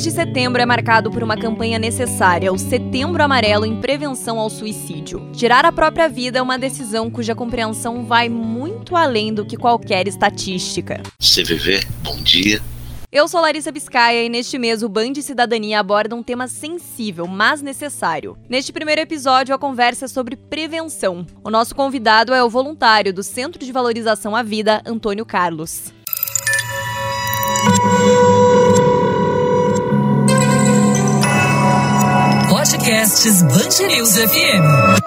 mês de setembro é marcado por uma campanha necessária, o Setembro Amarelo em Prevenção ao Suicídio. Tirar a própria vida é uma decisão cuja compreensão vai muito além do que qualquer estatística. CVV, bom dia. Eu sou Larissa Biscaia e neste mês o Band Cidadania aborda um tema sensível, mas necessário. Neste primeiro episódio, a conversa é sobre prevenção. O nosso convidado é o voluntário do Centro de Valorização à Vida, Antônio Carlos. Podcasts Bangerils FM.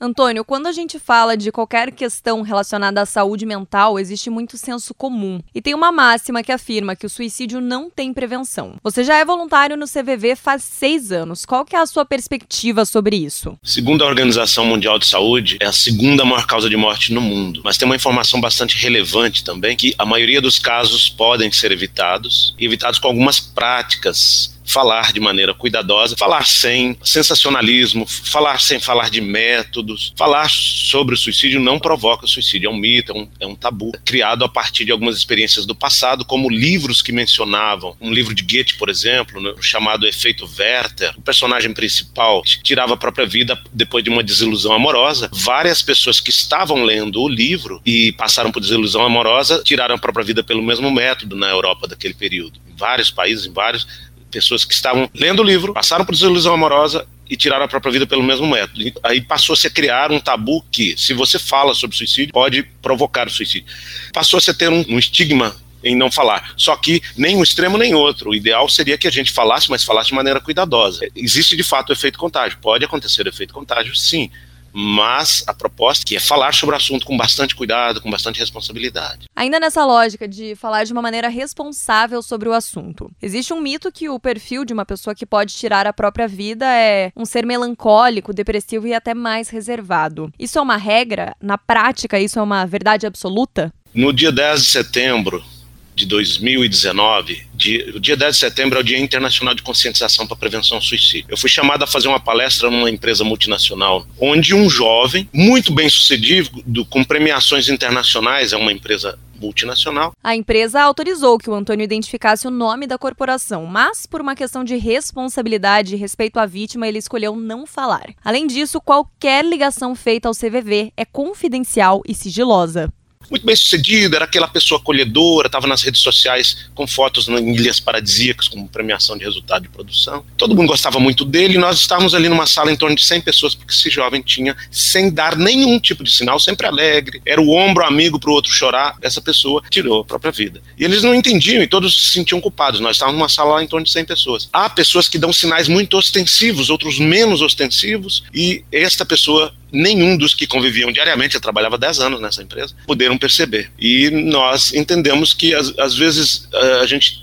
Antônio, quando a gente fala de qualquer questão relacionada à saúde mental, existe muito senso comum. E tem uma máxima que afirma que o suicídio não tem prevenção. Você já é voluntário no CVV faz seis anos. Qual que é a sua perspectiva sobre isso? Segundo a Organização Mundial de Saúde, é a segunda maior causa de morte no mundo. Mas tem uma informação bastante relevante também, que a maioria dos casos podem ser evitados, e evitados com algumas práticas falar de maneira cuidadosa, falar sem sensacionalismo, falar sem falar de métodos, falar sobre o suicídio não provoca suicídio, é um mito, é um, é um tabu, criado a partir de algumas experiências do passado, como livros que mencionavam, um livro de Goethe, por exemplo, né, chamado Efeito Werther, o personagem principal tirava a própria vida depois de uma desilusão amorosa, várias pessoas que estavam lendo o livro e passaram por desilusão amorosa tiraram a própria vida pelo mesmo método na Europa daquele período. Em vários países, em vários pessoas que estavam lendo o livro, passaram por desilusão amorosa e tiraram a própria vida pelo mesmo método. Aí passou-se a criar um tabu que, se você fala sobre suicídio, pode provocar o suicídio. Passou-se a ter um, um estigma em não falar. Só que nem um extremo nem outro. O ideal seria que a gente falasse, mas falasse de maneira cuidadosa. Existe de fato o efeito contágio. Pode acontecer o efeito contágio, sim mas a proposta que é falar sobre o assunto com bastante cuidado, com bastante responsabilidade. Ainda nessa lógica de falar de uma maneira responsável sobre o assunto. Existe um mito que o perfil de uma pessoa que pode tirar a própria vida é um ser melancólico, depressivo e até mais reservado. Isso é uma regra? Na prática, isso é uma verdade absoluta? No dia 10 de setembro de 2019, o dia 10 de setembro é o Dia Internacional de Conscientização para Prevenção ao Suicídio. Eu fui chamado a fazer uma palestra numa empresa multinacional, onde um jovem, muito bem sucedido, com premiações internacionais, é uma empresa multinacional. A empresa autorizou que o Antônio identificasse o nome da corporação, mas por uma questão de responsabilidade e respeito à vítima, ele escolheu não falar. Além disso, qualquer ligação feita ao CVV é confidencial e sigilosa muito bem sucedido, era aquela pessoa acolhedora, estava nas redes sociais com fotos em ilhas paradisíacas, como premiação de resultado de produção. Todo mundo gostava muito dele e nós estávamos ali numa sala em torno de 100 pessoas, porque esse jovem tinha, sem dar nenhum tipo de sinal, sempre alegre, era o ombro amigo para o outro chorar, essa pessoa tirou a própria vida. E eles não entendiam e todos se sentiam culpados. Nós estávamos numa sala lá em torno de 100 pessoas. Há pessoas que dão sinais muito ostensivos, outros menos ostensivos, e esta pessoa nenhum dos que conviviam diariamente, eu trabalhava 10 anos nessa empresa, puderam perceber. E nós entendemos que às, às vezes a gente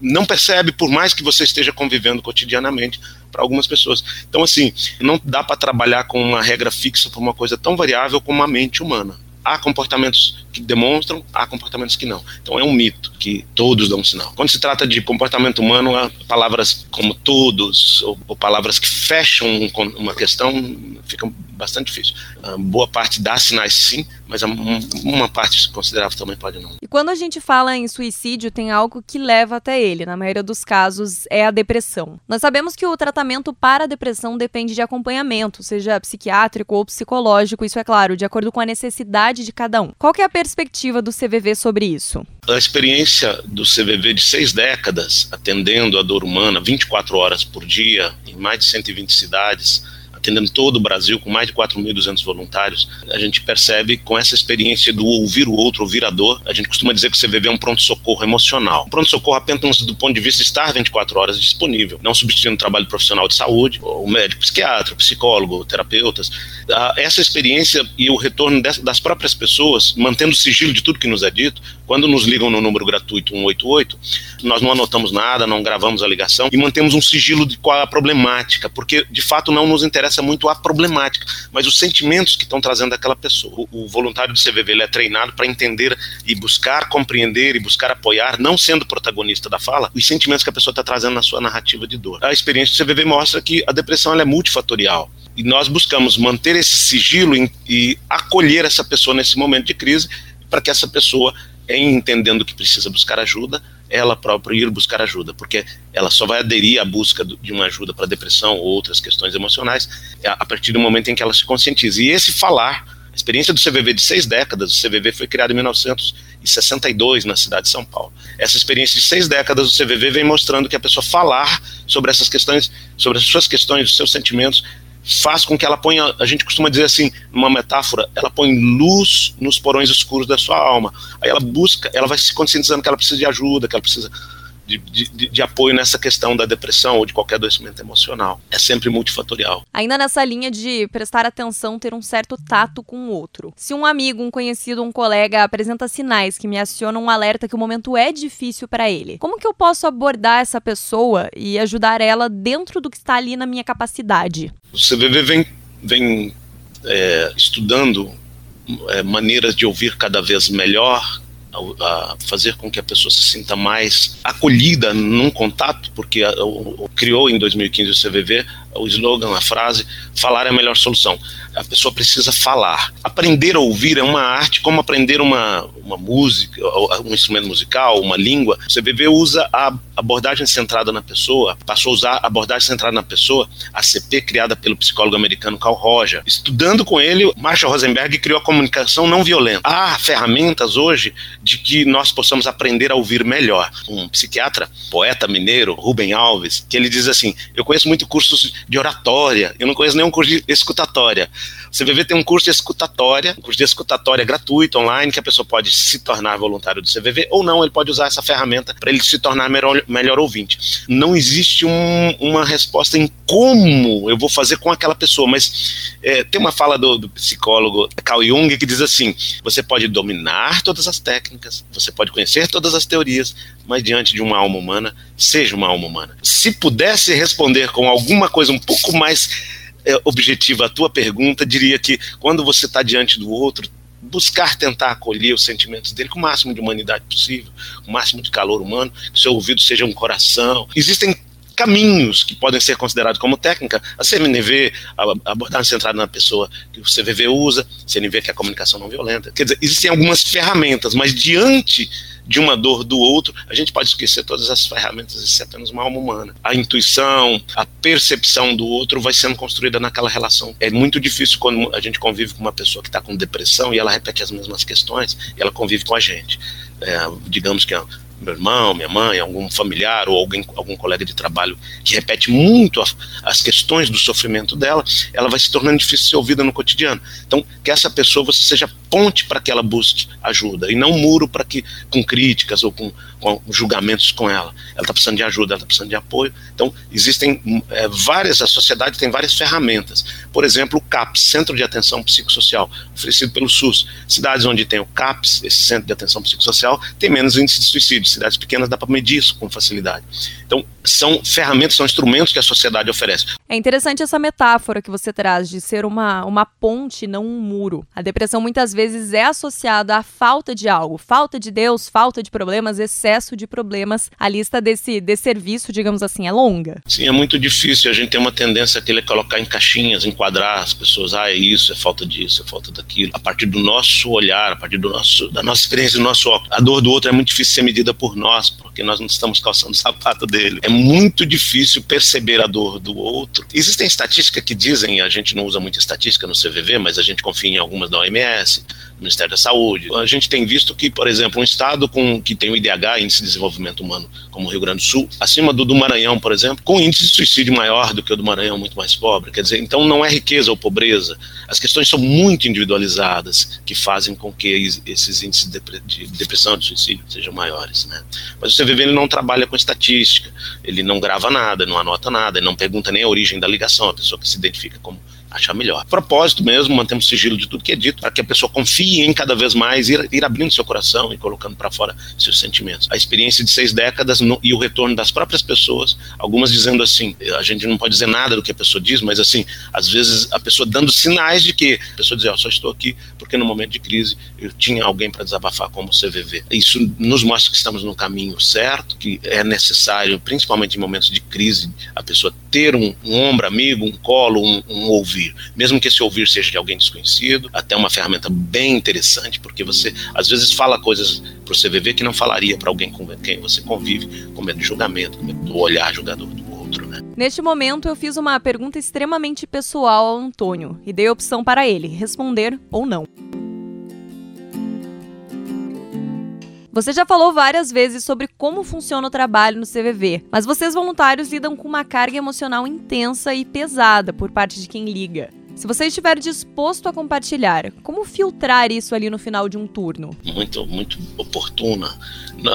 não percebe, por mais que você esteja convivendo cotidianamente para algumas pessoas. Então, assim, não dá para trabalhar com uma regra fixa para uma coisa tão variável como a mente humana há comportamentos que demonstram, há comportamentos que não. Então é um mito que todos dão sinal. Quando se trata de comportamento humano, há palavras como todos, ou, ou palavras que fecham uma questão, ficam bastante difícil. A boa parte dá sinais sim, mas uma parte considerável também pode não. E quando a gente fala em suicídio, tem algo que leva até ele. Na maioria dos casos, é a depressão. Nós sabemos que o tratamento para a depressão depende de acompanhamento, seja psiquiátrico ou psicológico, isso é claro, de acordo com a necessidade de cada um. Qual é a perspectiva do CVV sobre isso? A experiência do CVV de seis décadas, atendendo a dor humana 24 horas por dia, em mais de 120 cidades, atendendo todo o Brasil, com mais de 4.200 voluntários, a gente percebe com essa experiência do ouvir o outro, ouvir a dor, a gente costuma dizer que o CVV é um pronto-socorro emocional. Um pronto-socorro apenas do ponto de vista de estar 24 horas disponível, não substituindo o trabalho profissional de saúde, o médico psiquiatra, o psicólogo, terapeutas. Essa experiência e o retorno das próprias pessoas, mantendo o sigilo de tudo que nos é dito, quando nos ligam no número gratuito 188, nós não anotamos nada, não gravamos a ligação e mantemos um sigilo de qual é a problemática, porque de fato não nos interessa interessa muito a problemática, mas os sentimentos que estão trazendo aquela pessoa. O, o voluntário do CVV ele é treinado para entender e buscar compreender e buscar apoiar, não sendo protagonista da fala, os sentimentos que a pessoa está trazendo na sua narrativa de dor. A experiência do CVV mostra que a depressão é multifatorial e nós buscamos manter esse sigilo e, acolher essa pessoa nesse momento de crise para que essa pessoa, em entendendo que precisa buscar ajuda, ela própria ir buscar ajuda, porque ela só vai aderir à busca de uma ajuda para depressão ou outras questões emocionais a partir do momento em que ela se conscientiza. E esse falar, a experiência do CVV de seis décadas, o CVV foi criado em 1962 na cidade de São Paulo. Essa experiência de seis décadas do CVV vem mostrando que a pessoa falar sobre essas questões, sobre as suas questões, os seus sentimentos, faz com que ela ponha, a gente costuma dizer assim, numa metáfora, ela põe luz nos porões escuros da sua alma. Aí ela busca, ela vai se conscientizando que ela precisa de ajuda, que ela precisa de, de, de, apoio nessa questão da depressão ou de qualquer adoecimento emocional. É sempre multifatorial. Ainda nessa linha de prestar atenção, ter um certo tato com o outro. Se um amigo, um conhecido, um colega apresenta sinais que me acionam um alerta que o momento é difícil para ele, como que eu posso abordar essa pessoa e ajudar ela dentro do que está ali na minha capacidade? O CVV vem, vem é, estudando é, maneiras de ouvir cada vez melhor, a, fazer com que a pessoa se sinta mais acolhida num contato, porque a, o, criou em 2015 o CVV o slogan, a frase, falar é a melhor solução. A pessoa precisa falar. Aprender a ouvir é uma arte como aprender uma, uma música, um instrumento musical, uma língua. O CVV usa a abordagem centrada na pessoa, passou a usar a abordagem centrada na pessoa, a CP criada pelo psicólogo americano Carl Roger. Estudando com ele, Marshall Rosenberg criou a comunicação não violenta. Há ferramentas hoje de que nós possamos aprender a ouvir melhor. Um psiquiatra, poeta mineiro, Rubem Alves, que ele diz assim: Eu conheço muito cursos de oratória, eu não conheço nenhum curso de escutatória. O CVV tem um curso de escutatória, um curso de escutatória gratuito, online, que a pessoa pode se tornar voluntário do CVV ou não, ele pode usar essa ferramenta para ele se tornar melhor, melhor ouvinte. Não existe um, uma resposta em como eu vou fazer com aquela pessoa, mas é, tem uma fala do, do psicólogo Carl Jung que diz assim: você pode dominar todas as técnicas, você pode conhecer todas as teorias, mas diante de uma alma humana, seja uma alma humana. Se pudesse responder com alguma coisa um pouco mais é, objetiva a tua pergunta, diria que quando você está diante do outro, buscar tentar acolher os sentimentos dele com o máximo de humanidade possível, com o máximo de calor humano, que seu ouvido seja um coração. Existem caminhos que podem ser considerados como técnica, a CMNV, a abordagem centrada na pessoa que o CVV usa, CNV que é a comunicação não violenta. Quer dizer, existem algumas ferramentas, mas diante de uma dor do outro, a gente pode esquecer todas as ferramentas, é apenas uma alma humana. A intuição, a percepção do outro vai sendo construída naquela relação. É muito difícil quando a gente convive com uma pessoa que está com depressão e ela repete as mesmas questões ela convive com a gente. É, digamos que meu irmão, minha mãe, algum familiar ou alguém, algum colega de trabalho que repete muito as questões do sofrimento dela, ela vai se tornando difícil de ser ouvida no cotidiano. Então, que essa pessoa você seja ponte para que ela busque ajuda e não muro para que com críticas ou com, com julgamentos com ela. Ela está precisando de ajuda, ela está precisando de apoio. Então, existem é, várias, a sociedade tem várias ferramentas. Por exemplo, o CAPS, Centro de Atenção Psicossocial, oferecido pelo SUS. Cidades onde tem o CAPS, esse Centro de Atenção Psicossocial, tem menos índice de suicídio cidades pequenas dá para medir isso com facilidade. Então, são ferramentas, são instrumentos que a sociedade oferece. É interessante essa metáfora que você traz de ser uma, uma ponte, não um muro. A depressão muitas vezes é associada à falta de algo, falta de Deus, falta de problemas, excesso de problemas. A lista desse, desse serviço, digamos assim, é longa. Sim, é muito difícil. A gente tem uma tendência a querer colocar em caixinhas, enquadrar as pessoas. Ah, é isso, é falta disso, é falta daquilo. A partir do nosso olhar, a partir do nosso, da nossa experiência, do nosso óculos. A dor do outro é muito difícil ser medida por nós, porque nós não estamos calçando o sapato dele. É muito difícil perceber a dor do outro. Existem estatísticas que dizem, a gente não usa muita estatística no CVV, mas a gente confia em algumas da OMS, Ministério da Saúde. A gente tem visto que, por exemplo, um estado com, que tem o IDH, Índice de Desenvolvimento Humano, como o Rio Grande do Sul, acima do do Maranhão, por exemplo, com índice de suicídio maior do que o do Maranhão, muito mais pobre. Quer dizer, então não é riqueza ou pobreza. As questões são muito individualizadas, que fazem com que esses índices de depressão, de suicídio, sejam maiores. Né? Mas o CVV ele não trabalha com estatística, ele não grava nada, não anota nada, ele não pergunta nem a origem da ligação, a pessoa que se identifica como achar melhor. Propósito mesmo, mantemos sigilo de tudo que é dito, para que a pessoa confie em cada vez mais, ir, ir abrindo seu coração e colocando para fora seus sentimentos. A experiência de seis décadas no, e o retorno das próprias pessoas, algumas dizendo assim, a gente não pode dizer nada do que a pessoa diz, mas assim, às vezes a pessoa dando sinais de que, a pessoa diz, oh, só estou aqui porque no momento de crise eu tinha alguém para desabafar como o CVV. Isso nos mostra que estamos no caminho certo, que é necessário, principalmente em momentos de crise, a pessoa ter um, um ombro amigo, um colo, um, um ouvido ouvir, mesmo que esse ouvir seja de alguém desconhecido, até uma ferramenta bem interessante, porque você às vezes fala coisas para o CVV que não falaria para alguém com quem você convive com medo de julgamento, com medo do olhar julgador do outro, né? Neste momento, eu fiz uma pergunta extremamente pessoal ao Antônio e dei a opção para ele responder ou não. Você já falou várias vezes sobre como funciona o trabalho no CVV, mas vocês voluntários lidam com uma carga emocional intensa e pesada por parte de quem liga. Se você estiver disposto a compartilhar, como filtrar isso ali no final de um turno? Muito, muito oportuna.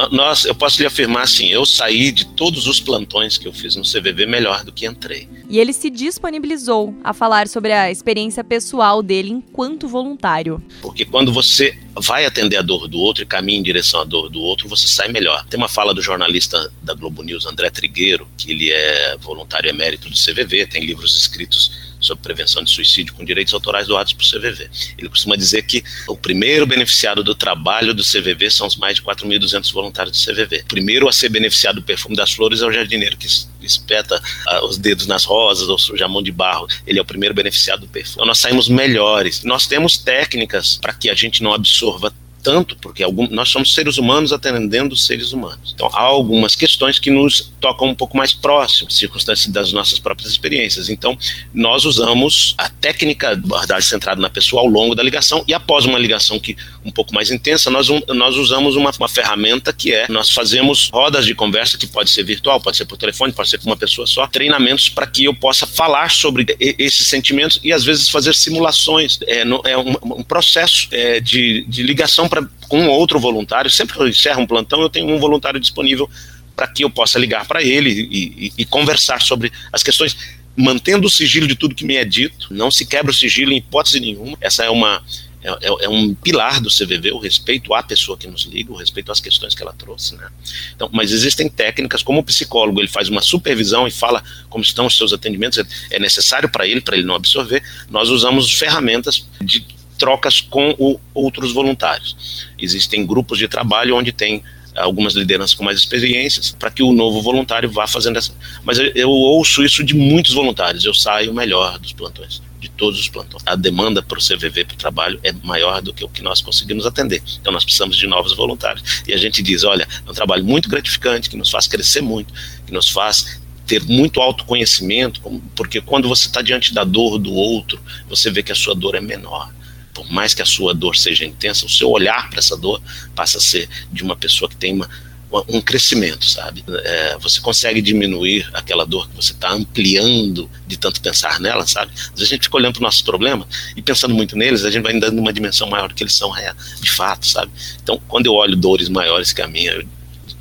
Nós, eu posso lhe afirmar assim, eu saí de todos os plantões que eu fiz no CVV melhor do que entrei. E ele se disponibilizou a falar sobre a experiência pessoal dele enquanto voluntário. Porque quando você vai atender a dor do outro e caminha em direção à dor do outro, você sai melhor. Tem uma fala do jornalista da Globo News, André Trigueiro, que ele é voluntário emérito do CVV, tem livros escritos sobre prevenção de suicídio com direitos autorais doados para o CVV. Ele costuma dizer que o primeiro beneficiado do trabalho do CVV são os mais de 4.200 voluntários do CVV. O primeiro a ser beneficiado do perfume das flores é o jardineiro que espeta uh, os dedos nas rosas ou suja a mão de barro. Ele é o primeiro beneficiado do perfume. Então nós saímos melhores. Nós temos técnicas para que a gente não absorva tanto, porque algum, nós somos seres humanos atendendo seres humanos. Então, há algumas questões que nos tocam um pouco mais próximo, circunstâncias das nossas próprias experiências. Então, nós usamos a técnica de abordagem centrada na pessoa ao longo da ligação e após uma ligação que um pouco mais intensa, nós, nós usamos uma, uma ferramenta que é, nós fazemos rodas de conversa que pode ser virtual, pode ser por telefone, pode ser com uma pessoa só, treinamentos para que eu possa falar sobre esses sentimentos e às vezes fazer simulações. É, no, é um, um processo é, de, de ligação pra, com um outro voluntário. Sempre que eu encerro um plantão, eu tenho um voluntário disponível para que eu possa ligar para ele e, e, e, conversar sobre as questões, mantendo o sigilo de tudo que me é dito. Não se quebra o sigilo em hipótese nenhuma. Essa é uma é, é, é, um pilar do CVV, o respeito à pessoa que nos liga, o respeito às questões que ela trouxe, né? Então, mas existem técnicas, como o psicólogo, ele faz uma supervisão e fala como estão os seus atendimentos, é necessário para ele, para ele não absorver, nós usamos ferramentas de trocas com o, outros voluntários. Existem grupos de trabalho onde tem algumas lideranças com mais experiências para que o novo voluntário vá fazendo essa. Mas eu, eu, ouço isso de muitos voluntários. Eu saio melhor dos plantões, de todos os plantões. A demanda para o CVV para o trabalho é maior do que o que nós conseguimos atender. Então nós precisamos de novos voluntários. E a gente diz, olha, é um trabalho muito gratificante que nos faz crescer muito, que nos faz ter muito autoconhecimento, porque quando você está diante da dor do outro, você vê que a sua dor é menor por mais que a sua dor seja intensa, o seu olhar para essa dor passa a ser de uma pessoa que tem uma, um crescimento, sabe? É, você consegue diminuir aquela dor que você está ampliando de tanto pensar nela, sabe? Às vezes a gente fica olhando para os nossos problemas e pensando muito neles, a gente vai dando uma dimensão maior do que eles são de fato, sabe? Então, quando eu olho dores maiores que a minha, eu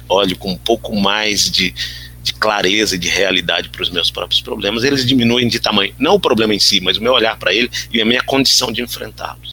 olho com um pouco mais de, de clareza e de realidade para os meus próprios problemas, eles diminuem de tamanho. Não o problema em si, mas o meu olhar para ele e a minha condição de enfrentá-los.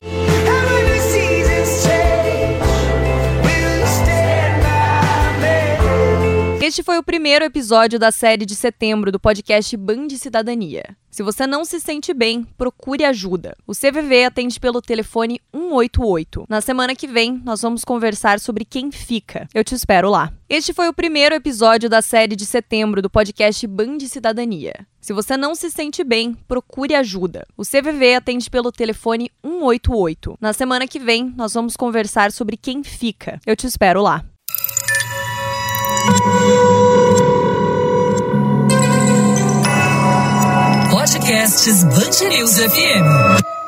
Este foi o primeiro episódio da série de setembro do podcast Band Cidadania. Se você não se sente bem, procure ajuda. O CVV atende pelo telefone 188. Na semana que vem, nós vamos conversar sobre quem fica. Eu te espero lá. Este foi o primeiro episódio da série de setembro do podcast Band Cidadania. Se você não se sente bem, procure ajuda. O CVV atende pelo telefone 188. Na semana que vem, nós vamos conversar sobre quem fica. Eu te espero lá. Podcasts Bangerils FM.